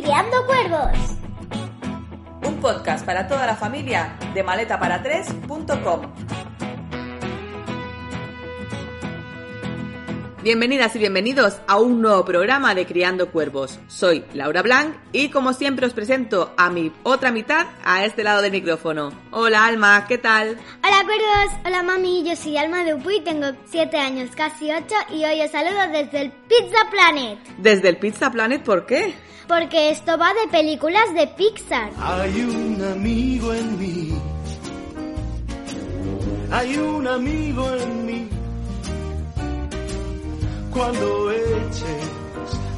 Criando Cuervos. Un podcast para toda la familia de maletaparatres.com. Bienvenidas y bienvenidos a un nuevo programa de Criando Cuervos. Soy Laura Blanc y como siempre os presento a mi otra mitad a este lado del micrófono. Hola Alma, ¿qué tal? Hola Cuervos, hola mami, yo soy Alma de Upuy, tengo 7 años, casi 8 y hoy os saludo desde el Pizza Planet. ¿Desde el Pizza Planet por qué? Porque esto va de películas de Pixar. Hay un amigo en mí. Hay un amigo en mí. Cuando eches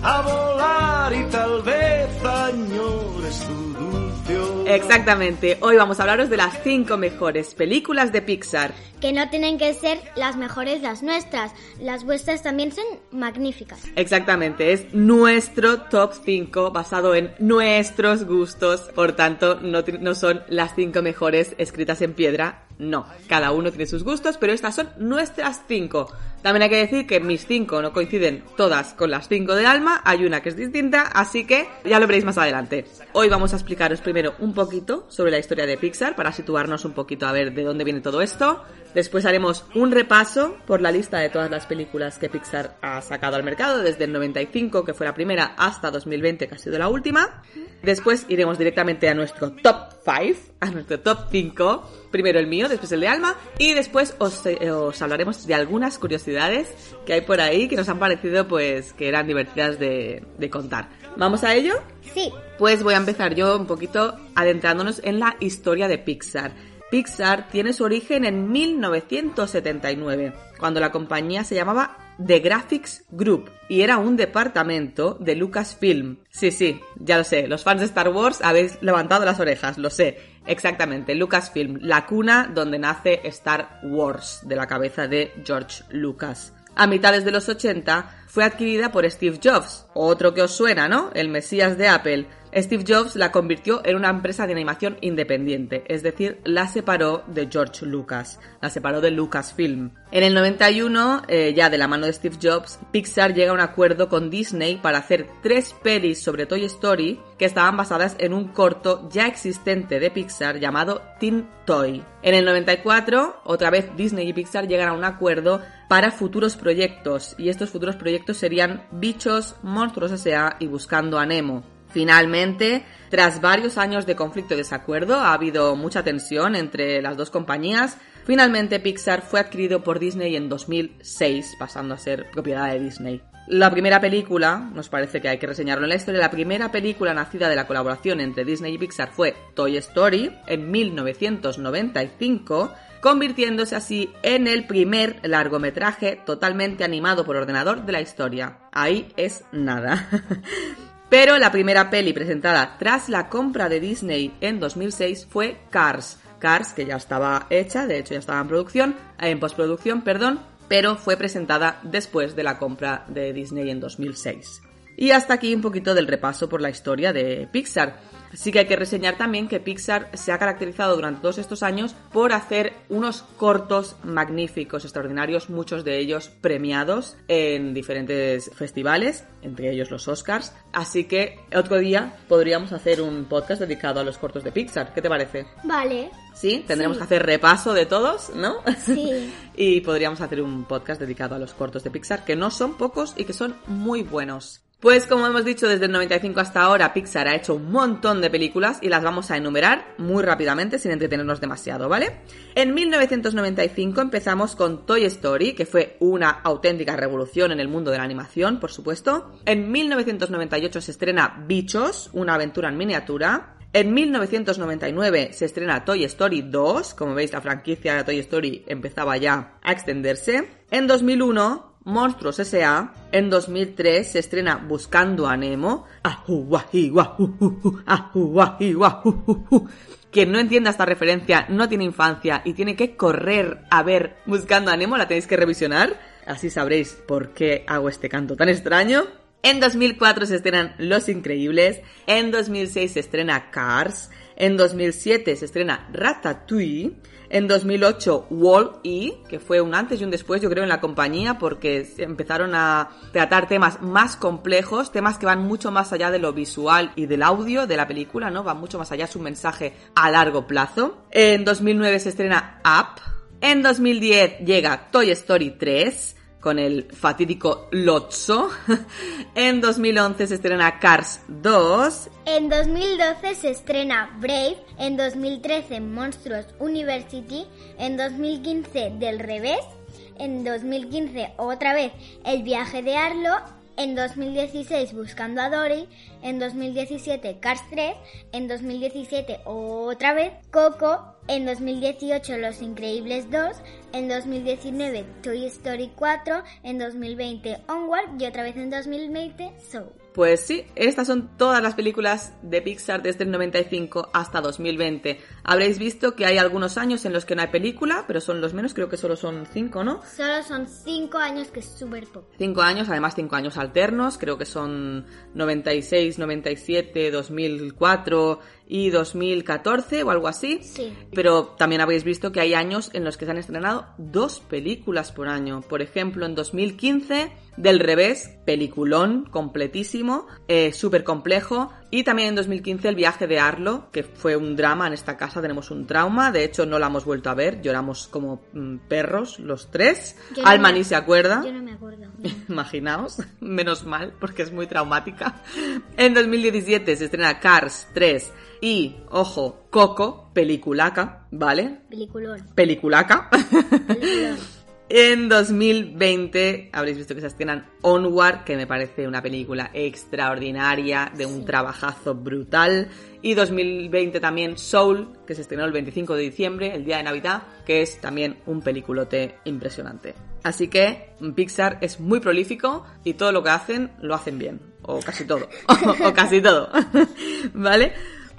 a volar y tal vez añores tu dulce olor. Exactamente, hoy vamos a hablaros de las 5 mejores películas de Pixar. Que no tienen que ser las mejores las nuestras, las vuestras también son magníficas. Exactamente, es nuestro top 5 basado en nuestros gustos, por tanto no, no son las 5 mejores escritas en piedra, no, cada uno tiene sus gustos, pero estas son nuestras 5. También hay que decir que mis 5 no coinciden todas con las 5 de Alma, hay una que es distinta, así que ya lo veréis más adelante. Hoy vamos a explicaros primero un poquito sobre la historia de Pixar para situarnos un poquito a ver de dónde viene todo esto. Después haremos un repaso por la lista de todas las películas que Pixar ha sacado al mercado desde el 95, que fue la primera, hasta 2020, que ha sido la última. Después iremos directamente a nuestro top 5, a nuestro top 5. Primero el mío, después el de Alma. Y después os, eh, os hablaremos de algunas curiosidades que hay por ahí que nos han parecido pues que eran divertidas de, de contar. ¿Vamos a ello? Sí, Pues voy a empezar yo un poquito adentrándonos en la historia de Pixar. Pixar tiene su origen en 1979, cuando la compañía se llamaba The Graphics Group y era un departamento de Lucasfilm. Sí, sí, ya lo sé, los fans de Star Wars habéis levantado las orejas, lo sé. Exactamente, Lucasfilm, la cuna donde nace Star Wars, de la cabeza de George Lucas. A mitades de los 80 fue adquirida por Steve Jobs, otro que os suena, ¿no? El Mesías de Apple. Steve Jobs la convirtió en una empresa de animación independiente, es decir, la separó de George Lucas, la separó de Lucasfilm. En el 91, eh, ya de la mano de Steve Jobs, Pixar llega a un acuerdo con Disney para hacer tres pelis sobre Toy Story que estaban basadas en un corto ya existente de Pixar llamado Teen Toy. En el 94, otra vez Disney y Pixar llegan a un acuerdo para futuros proyectos, y estos futuros proyectos serían Bichos, Monstruos S.A. y Buscando a Nemo. Finalmente, tras varios años de conflicto y desacuerdo, ha habido mucha tensión entre las dos compañías. Finalmente, Pixar fue adquirido por Disney en 2006, pasando a ser propiedad de Disney. La primera película, nos parece que hay que reseñarlo en la historia, la primera película nacida de la colaboración entre Disney y Pixar fue Toy Story en 1995, convirtiéndose así en el primer largometraje totalmente animado por ordenador de la historia. Ahí es nada. Pero la primera peli presentada tras la compra de Disney en 2006 fue Cars. Cars, que ya estaba hecha, de hecho ya estaba en producción, en postproducción, perdón, pero fue presentada después de la compra de Disney en 2006. Y hasta aquí un poquito del repaso por la historia de Pixar. Sí que hay que reseñar también que Pixar se ha caracterizado durante todos estos años por hacer unos cortos magníficos, extraordinarios, muchos de ellos premiados en diferentes festivales, entre ellos los Oscars. Así que otro día podríamos hacer un podcast dedicado a los cortos de Pixar. ¿Qué te parece? vale. Sí, tendremos Sí. que hacer repaso de todos, ¿no? Sí. y podríamos hacer un podcast dedicado a los cortos de Pixar, que no son pocos y que son muy buenos. Pues como hemos dicho, desde el 95 hasta ahora Pixar ha hecho un montón de películas y las vamos a enumerar muy rápidamente sin entretenernos demasiado, ¿vale? En 1995 empezamos con Toy Story, que fue una auténtica revolución en el mundo de la animación, por supuesto. En 1998 se estrena Bichos, una aventura en miniatura. En 1999 se estrena Toy Story 2, como veis la franquicia de Toy Story empezaba ya a extenderse. En 2001 Monstruos S.A. En 2003 se estrena Buscando a Nemo. Quien no entienda esta referencia no tiene infancia y tiene que correr a ver Buscando a Nemo, la tenéis que revisionar. Así sabréis por qué hago este canto tan extraño. En 2004 se estrenan Los Increíbles. En 2006 se estrena Cars. En 2007 se estrena Ratatouille. En 2008 Wall-E, que fue un antes y un después, yo creo, en la compañía, porque empezaron a tratar temas más complejos, temas que van mucho más allá de lo visual y del audio de la película, ¿no? Van mucho más allá, es un mensaje a largo plazo. En 2009 se estrena Up. En 2010 llega Toy Story 3 con el fatídico Lotso. en 2011 se estrena Cars 2. En 2012 se estrena Brave. En 2013 Monstruos University. En 2015 Del Revés. En 2015 otra vez El viaje de Arlo. En 2016 Buscando a Dory. En 2017 Cars 3. En 2017 otra vez Coco. En 2018 Los Increíbles 2 en 2019 Toy Story 4, en 2020 Onward y otra vez en 2020 Soul. Pues sí, estas son todas las películas de Pixar desde el 95 hasta 2020. Habréis visto que hay algunos años en los que no hay película, pero son los menos, creo que solo son cinco, ¿no? Solo son cinco años, que es súper poco. Cinco años, además cinco años alternos, creo que son 96, 97, 2004 y 2014 o algo así. Sí. Pero también habéis visto que hay años en los que se han estrenado dos películas por año. Por ejemplo, en 2015 del revés, peliculón completísimo, eh, súper complejo. Y también en 2015 El viaje de Arlo, que fue un drama en esta casa, tenemos un trauma. De hecho, no la hemos vuelto a ver, lloramos como mm, perros los tres. Yo no Alma me- ni se acuerda. Yo no me acuerdo. Imaginaos, menos mal, porque es muy traumática. En 2017 se estrena Cars 3 y, ojo, Coco, peliculaca, ¿vale? Peliculón. Peliculaca. Peliculón. En 2020 habréis visto que se estrenan Onward, que me parece una película extraordinaria, de un trabajazo brutal. Y 2020 también Soul, que se estrenó el 25 de diciembre, el día de Navidad, que es también un peliculote impresionante. Así que Pixar es muy prolífico y todo lo que hacen lo hacen bien. O casi todo. o casi todo. ¿Vale?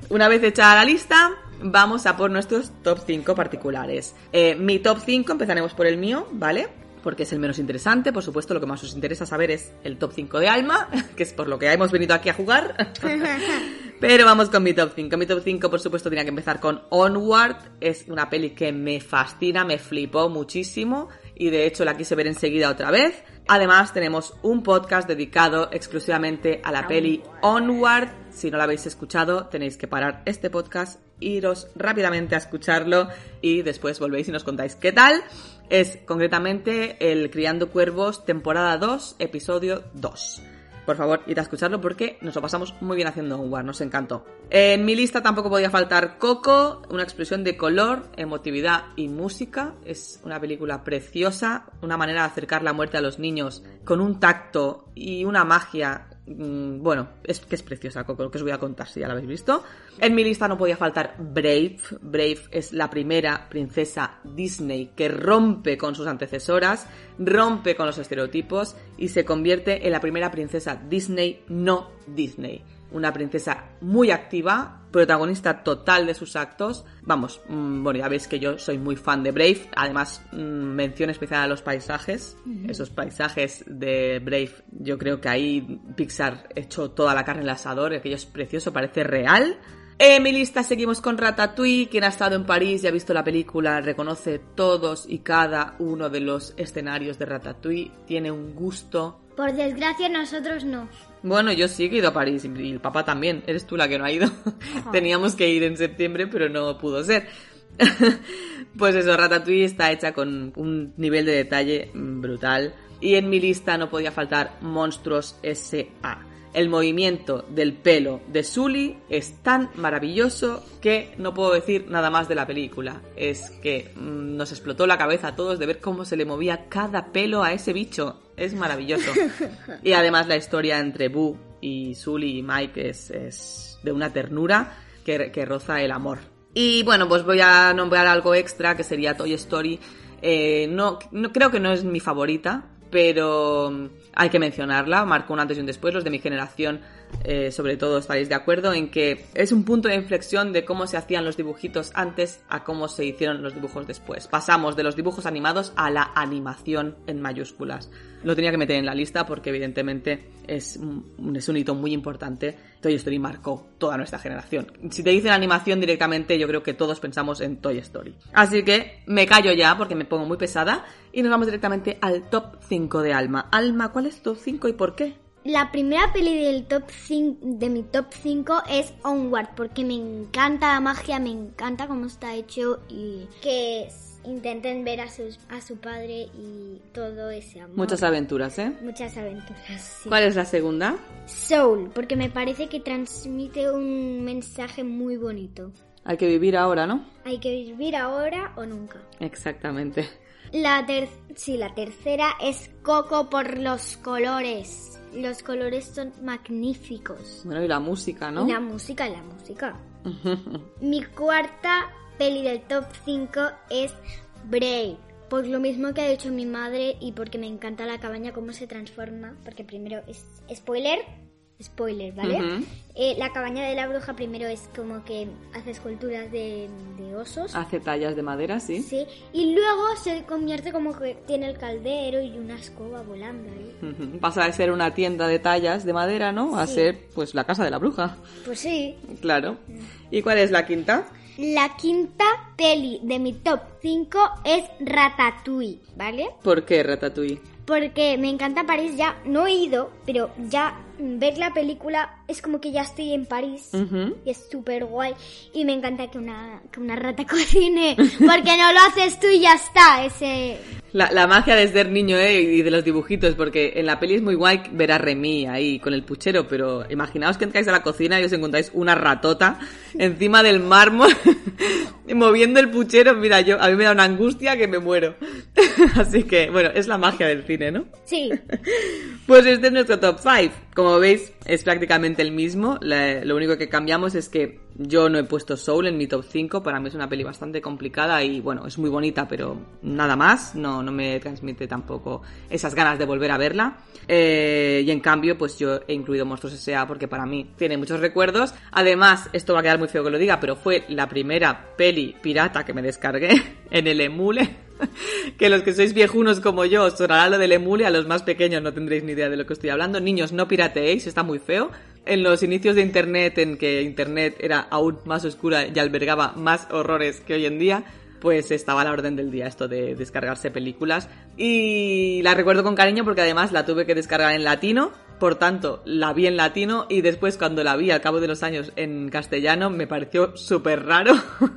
Una vez hecha la lista, vamos a por nuestros top 5 particulares. Eh, mi top 5, empezaremos por el mío, ¿vale? Porque es el menos interesante, por supuesto, lo que más os interesa saber es el top 5 de Alma, que es por lo que hemos venido aquí a jugar. Pero vamos con mi top 5. Mi top 5, por supuesto, tenía que empezar con Onward. Es una peli que me fascina, me flipó muchísimo y de hecho la quise ver enseguida otra vez. Además, tenemos un podcast dedicado exclusivamente a la peli Onward. Si no la habéis escuchado, tenéis que parar este podcast, iros rápidamente a escucharlo y después volvéis y nos contáis qué tal. Es concretamente el Criando Cuervos, temporada 2, episodio 2. Por favor, id a escucharlo porque nos lo pasamos muy bien haciendo Onward, nos encantó. En mi lista tampoco podía faltar Coco, una explosión de color, emotividad y música. Es una película preciosa, una manera de acercar la muerte a los niños con un tacto y una magia. Mm, Bueno, es que es preciosa lo que os voy a contar si ya la habéis visto. En mi lista no podía faltar Brave. Brave es la primera princesa Disney que rompe con sus antecesoras, rompe con los estereotipos y se convierte en la primera princesa Disney no Disney. Una princesa muy activa, protagonista total de sus actos. Vamos, mm, bueno, ya veis que yo soy muy fan de Brave. Además, mm, mención especial a los paisajes. Esos paisajes de Brave, yo creo que ahí Pixar echó toda la carne en el asador. Aquello es precioso, parece real. En mi lista seguimos con Ratatouille. Quien ha estado en París y ha visto la película reconoce todos y cada uno de los escenarios de Ratatouille. Tiene un gusto. Por desgracia, nosotros no. Bueno, yo sí que he ido a París y el papá también. Eres tú la que no ha ido. Teníamos que ir en septiembre, pero no pudo ser. pues eso, Ratatouille está hecha con un nivel de detalle brutal. Y en mi lista no podía faltar Monstruos S.A. El movimiento del pelo de Sully es tan maravilloso que no puedo decir nada más de la película. Es que mm, nos explotó la cabeza a todos de ver cómo se le movía cada pelo a ese bicho. Es maravilloso. y además la historia entre Boo y Sully y Mike es, es de una ternura que, que roza el amor. Y bueno, pues voy a nombrar algo extra que sería Toy Story. Eh, no, no, creo que no es mi favorita, pero hay que mencionarla, marcó un antes y un después, los de mi generación eh, sobre todo estaréis de acuerdo en que es un punto de inflexión de cómo se hacían los dibujitos antes a cómo se hicieron los dibujos después. Pasamos de los dibujos animados a la animación en mayúsculas. Lo tenía que meter en la lista porque evidentemente es un, es un hito muy importante. Toy Story marcó toda nuestra generación. Si te dicen animación directamente, yo creo que todos pensamos en Toy Story. Así que me callo ya porque me pongo muy pesada y nos vamos directamente al top 5 de Alma. Alma, ¿cuál es tu top 5 y por qué? La primera peli del top 5, de mi top 5 es Onward, porque me encanta la magia, me encanta cómo está hecho y que intenten ver a, sus, a su padre y todo ese amor. Muchas aventuras, ¿eh? Muchas aventuras. sí. ¿Cuál es la segunda? Soul, porque me parece que transmite un mensaje muy bonito. Hay que vivir ahora, ¿no? Hay que vivir ahora o nunca. Exactamente. La ter sí, la tercera es Coco por los colores. Los colores son magníficos. Bueno, y la música, ¿no? La música, la música. Mi cuarta peli del top 5 es Brave. Por lo mismo que ha dicho mi madre y porque me encanta la cabaña, cómo se transforma. Porque primero es spoiler, spoiler, ¿vale? Eh, la cabaña de la bruja primero es como que hace esculturas de, de osos. Hace tallas de madera, sí. Sí, y luego se convierte como que tiene el caldero y una escoba volando ahí. Pasa de ser una tienda de tallas de madera, ¿no? A Sí. ser, pues, la casa de la bruja. Pues sí. Claro. ¿Y cuál es la quinta? La quinta peli de mi top 5 es Ratatouille, ¿vale? ¿Por qué Ratatouille? Porque me encanta París, ya no he ido, pero ya mm, ver la película es como que ya estoy en París. Y es súper guay. Y me encanta que una, que una rata cocine. Porque no lo haces tú y ya está. Ese. La, la magia de ser niño ¿eh? y de los dibujitos, porque en la peli es muy guay ver a Remy ahí con el puchero, pero imaginaos que entráis a la cocina y os encontráis una ratota encima del mármol moviendo el puchero. Mira, yo a mí me da una angustia que me muero. Así que, bueno, es la magia del cine, ¿no? Sí. Pues este es nuestro top 5. Como veis, es prácticamente el mismo. Lo único que cambiamos es que yo no he puesto Soul en mi top 5. Para mí es una peli bastante complicada y bueno, es muy bonita, pero nada más. No, no me transmite tampoco esas ganas de volver a verla. Eh, y en cambio, pues yo he incluido Monstruos S.A. porque para mí tiene muchos recuerdos. Además, esto va a quedar muy feo que lo diga, pero fue la primera peli pirata que me descargué en el emule. que los que sois viejunos como yo os sonará lo del emule, a los más pequeños no tendréis ni idea de lo que estoy hablando. Niños, no pirateéis, está muy feo. En los inicios de Internet, en que Internet era aún más oscura y albergaba más horrores que hoy en día, pues estaba a la orden del día esto de descargarse películas. Y la recuerdo con cariño porque además la tuve que descargar en latino, por tanto la vi en latino y después cuando la vi al cabo de los años en castellano me pareció súper raro.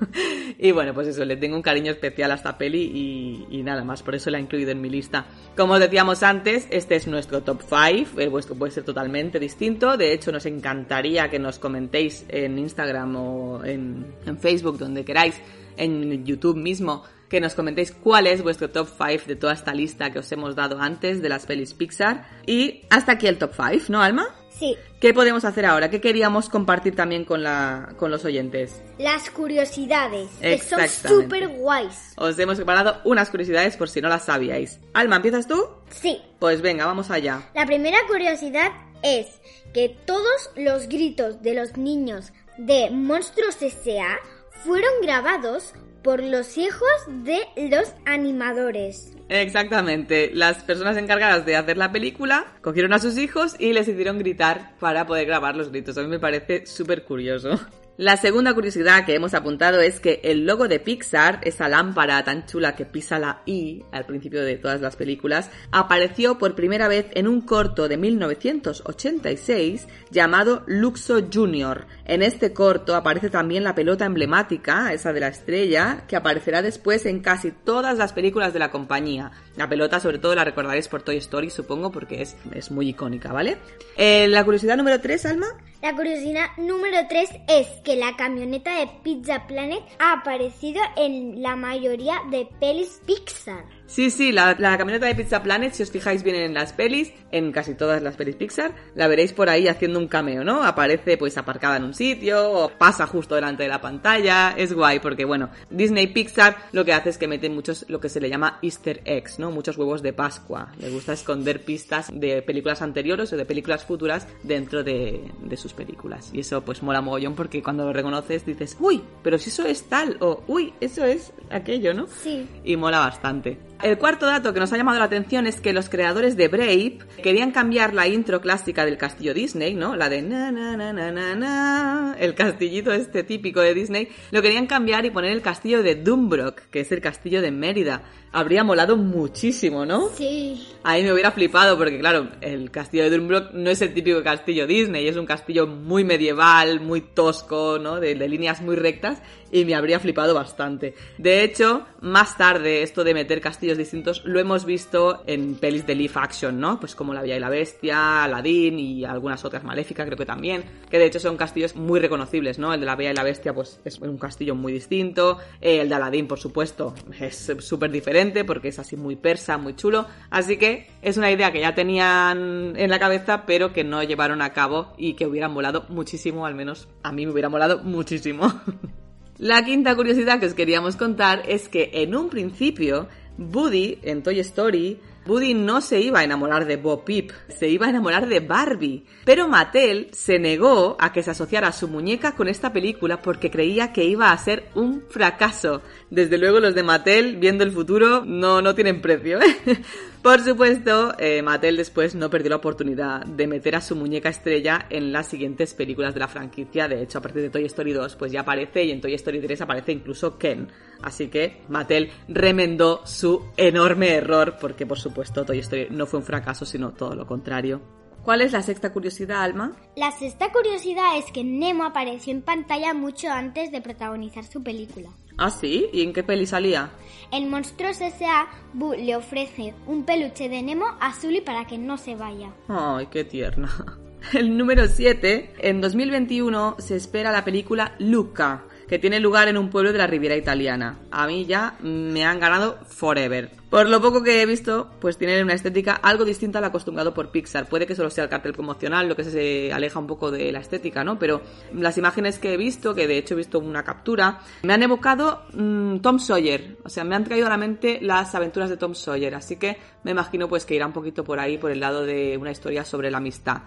y bueno, pues eso, le tengo un cariño especial a esta peli y, nada más, por eso la he incluido en mi lista. Como os decíamos antes, este es nuestro top 5, el vuestro puede ser totalmente distinto, de hecho nos encantaría que nos comentéis en Instagram o en Facebook, donde queráis, en YouTube mismo, que nos comentéis cuál es vuestro top 5 de toda esta lista que os hemos dado antes de las pelis Pixar. Y hasta aquí el top 5, ¿no, Alma? Sí. ¿Qué podemos hacer ahora? ¿Qué queríamos compartir también con, la, con los oyentes? Las curiosidades. Que son súper guays. Os hemos preparado unas curiosidades por si no las sabíais. Alma, ¿empiezas tú? Sí. Pues venga, vamos allá. La primera curiosidad es que todos los gritos de los niños de Monstruos S.A. fueron grabados por los hijos de los animadores. Exactamente. Las personas encargadas de hacer la película cogieron a sus hijos y les hicieron gritar para poder grabar los gritos. A mí me parece súper curioso. La segunda curiosidad que hemos apuntado es que el logo de Pixar, esa lámpara tan chula que pisa la I al principio de todas las películas, apareció por primera vez en un corto de 1986 llamado Luxo Junior. En este corto aparece también la pelota emblemática, esa de la estrella, que aparecerá después en casi todas las películas de la compañía. La pelota sobre todo la recordaréis por Toy Story, supongo, porque es, es muy icónica, ¿vale? Eh, la curiosidad número 3, Alma. La curiosidad número 3 es que la camioneta de Pizza Planet ha aparecido en la mayoría de pelis Pixar. Sí, sí, la, la, camioneta de Pizza Planet, si os fijáis bien en las pelis, en casi todas las pelis Pixar, la veréis por ahí haciendo un cameo, ¿no? Aparece pues aparcada en un sitio, o pasa justo delante de la pantalla, es guay porque bueno, Disney Pixar lo que hace es que mete muchos, lo que se le llama easter eggs, ¿no? Muchos huevos de Pascua. Le gusta esconder pistas de películas anteriores o de películas futuras dentro de, de sus películas. Y eso pues mola mogollón porque cuando lo reconoces dices, uy, pero si eso es tal, o uy, eso es aquello, ¿no? Sí. Y mola bastante. El cuarto dato que nos ha llamado la atención es que los creadores de Brave querían cambiar la intro clásica del castillo Disney, ¿no? La de na na na na na na, el castillito este típico de Disney, lo querían cambiar y poner el castillo de Dumbrock, que es el castillo de Mérida. Habría molado muchísimo, ¿no? Sí. Ahí me hubiera flipado porque, claro, el castillo de Dumbrock no es el típico castillo Disney, es un castillo muy medieval, muy tosco, ¿no? De, de, líneas muy rectas y me habría flipado bastante. De hecho, más tarde, esto de meter castillos distintos lo hemos visto en pelis de live action, ¿no? Pues como La Bella y la Bestia, Aladdin y algunas otras Maléfica, creo que también, que de hecho son castillos muy reconocibles, ¿no? El de La Bella y la Bestia, pues es un castillo muy distinto, el de Aladdin, por supuesto, es súper diferente porque es así muy persa, muy chulo. Así que es una idea que ya tenían en la cabeza, pero que no llevaron a cabo y que hubieran molado muchísimo, al menos a mí me hubiera molado muchísimo. la quinta curiosidad que os queríamos contar es que en un principio, Woody en Toy Story Woody no se iba a enamorar de Bo Peep, se iba a enamorar de Barbie. Pero Mattel se negó a que se asociara su muñeca con esta película porque creía que iba a ser un fracaso. Desde luego los de Mattel, viendo el futuro, no, no tienen precio. ¿eh? Por supuesto, eh, Mattel después no perdió la oportunidad de meter a su muñeca estrella en las siguientes películas de la franquicia. De hecho, a partir de Toy Story 2, pues ya aparece y en Toy Story 3 aparece incluso Ken. Así que Mattel remendó su enorme error porque, por supuesto, Toy Story no fue un fracaso, sino todo lo contrario. ¿Cuál es la sexta curiosidad, Alma? La sexta curiosidad es que Nemo apareció en pantalla mucho antes de protagonizar su película. ¿Ah, sí? ¿Y en qué peli salía? En Monstruos S.A., Boo le ofrece un peluche de Nemo a Sully para que no se vaya. Ay, qué tierna. El número 7. En 2021 se espera la película Luca, que tiene lugar en un pueblo de la Riviera Italiana. A mí ya me han ganado forever. Por lo poco que he visto, pues tiene una estética algo distinta al acostumbrado por Pixar. Puede que solo sea el cartel promocional lo que se aleja un poco de la estética, ¿no? Pero las imágenes que he visto, que de hecho he visto una captura, me han evocado mmm, Tom Sawyer. O sea, me han traído a la mente las aventuras de Tom Sawyer. Así que me imagino pues que irá un poquito por ahí, por el lado de una historia sobre la amistad.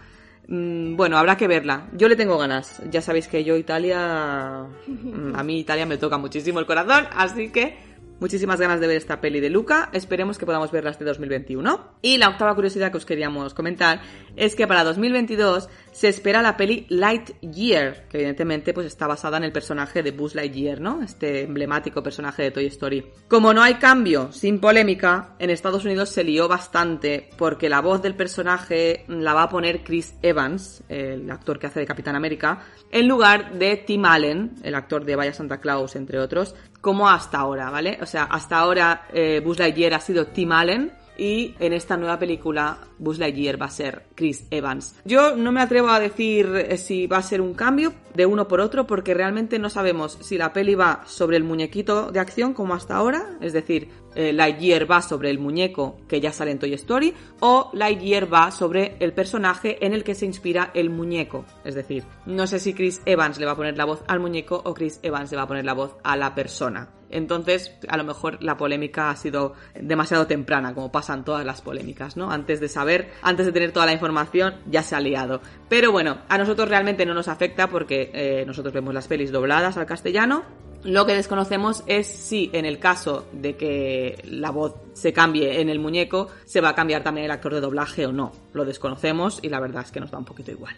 Mm, bueno, habrá que verla. Yo le tengo ganas. Ya sabéis que yo Italia... A mí Italia me toca muchísimo el corazón, así que muchísimas ganas de ver esta peli de Luca. Esperemos que podamos verla este 2021. Y la octava curiosidad que os queríamos comentar es que para 2022 se espera la peli Lightyear, que evidentemente pues está basada en el personaje de Buzz Lightyear, ¿no? Este emblemático personaje de Toy Story. Como no hay cambio, sin polémica, en Estados Unidos se lió bastante porque la voz del personaje la va a poner Chris Evans, el actor que hace de Capitán América, en lugar de Tim Allen, el actor de Vaya Santa Claus, entre otros, como hasta ahora, ¿vale? O sea, hasta ahora eh, Buzz Lightyear ha sido Tim Allen, y en esta nueva película Buzz Lightyear va a ser Chris Evans. Yo no me atrevo a decir eh, si va a ser un cambio de uno por otro porque realmente no sabemos si la peli va sobre el muñequito de acción como hasta ahora, es decir, eh, Lightyear va sobre el muñeco que ya sale en Toy Story o Lightyear va sobre el personaje en el que se inspira el muñeco. Es decir, no sé si Chris Evans le va a poner la voz al muñeco o Chris Evans le va a poner la voz a la persona. Entonces, a lo mejor la polémica ha sido demasiado temprana, como pasan todas las polémicas, ¿no? Antes de saber, antes de tener toda la información, ya se ha liado. Pero bueno, a nosotros realmente no nos afecta porque eh, nosotros vemos las pelis dobladas al castellano lo que desconocemos es si en el caso de que la voz se cambie en el muñeco, se va a cambiar también el actor de doblaje o no. Lo desconocemos y la verdad es que nos da un poquito igual.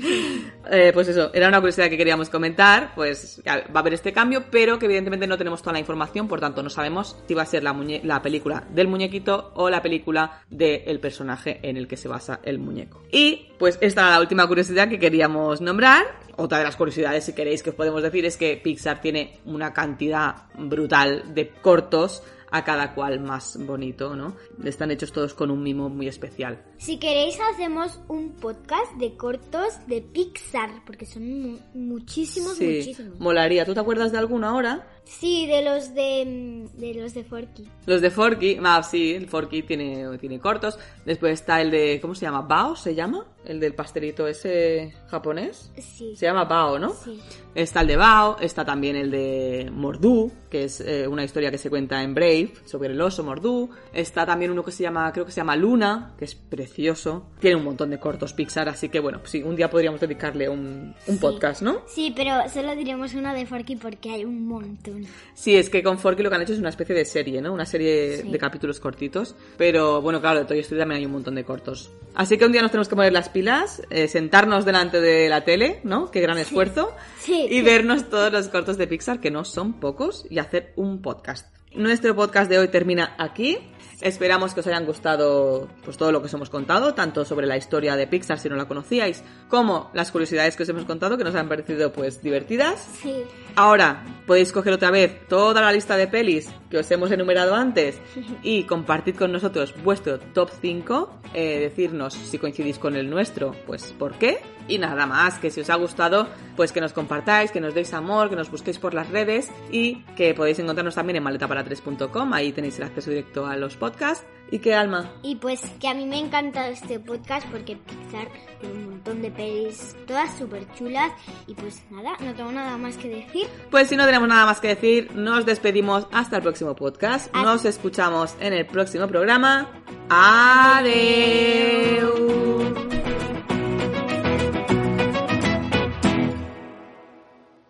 eh, pues eso, era una curiosidad que queríamos comentar, pues va a haber este cambio, pero que evidentemente no tenemos toda la información, por tanto no sabemos si va a ser la, la película del muñequito o la película del personaje en el que se basa el muñeco. Y pues esta era la última curiosidad que queríamos nombrar. Otra de las curiosidades, si queréis, que os podemos decir es que Pixar tiene una cantidad brutal de cortos a cada cual más bonito, ¿no? Están hechos todos con un mimo muy especial. Si queréis hacemos un podcast de cortos de Pixar, porque son mu- muchísimos, Sí, muchísimos. molaría. ¿Tú te acuerdas de alguno ahora? Sí, de los de, mm, de los de Forky. Los de Forky, ah, sí, el Forky tiene, tiene cortos. Después está el de, ¿cómo se llama? ¿Bao se llama? El del pastelito ese japonés. Sí. Se llama Bao, ¿no? Sí. Está el de Bao, está también el de Mordú, que es eh, una historia que se cuenta en Brave sobre el oso Mordú. Está también uno que se llama, creo que se llama Luna, que es precioso. Tiene un montón de cortos Pixar, así que bueno, sí, un día podríamos dedicarle un, un Sí. podcast, ¿no? Sí, pero solo diremos uno de Forky porque hay un montón. Sí, es que con Forky lo que han hecho es una especie de serie, ¿no? Una serie Sí. de capítulos cortitos. Pero bueno, claro, de Toy Story también hay un montón de cortos. Así que un día nos tenemos que poner las pilas, eh, sentarnos delante de la tele, ¿no? Qué gran esfuerzo. Sí. Y vernos todos los cortos de Pixar, que no son pocos, y hacer un podcast. Nuestro podcast de hoy termina aquí. Esperamos que os hayan gustado pues todo lo que os hemos contado, tanto sobre la historia de Pixar si no la conocíais, como las curiosidades que os hemos contado que nos han parecido pues divertidas. Sí. Ahora podéis coger otra vez toda la lista de pelis que os hemos enumerado antes y compartid con nosotros vuestro top 5, eh, decirnos si coincidís con el nuestro, pues por qué. Y nada más, que si os ha gustado, pues que nos compartáis, que nos deis amor, que nos busquéis por las redes y que podéis encontrarnos también en maletapara3.com, ahí tenéis el acceso directo a los podcasts. ¿Y qué alma? Y pues que a mí me encanta este podcast porque Pixar tiene un montón de pelis, todas súper chulas. Y pues nada, no tengo nada más que decir. Pues si no tenemos nada más que decir, nos despedimos hasta el próximo podcast. Nos escuchamos en el próximo programa. Adiós.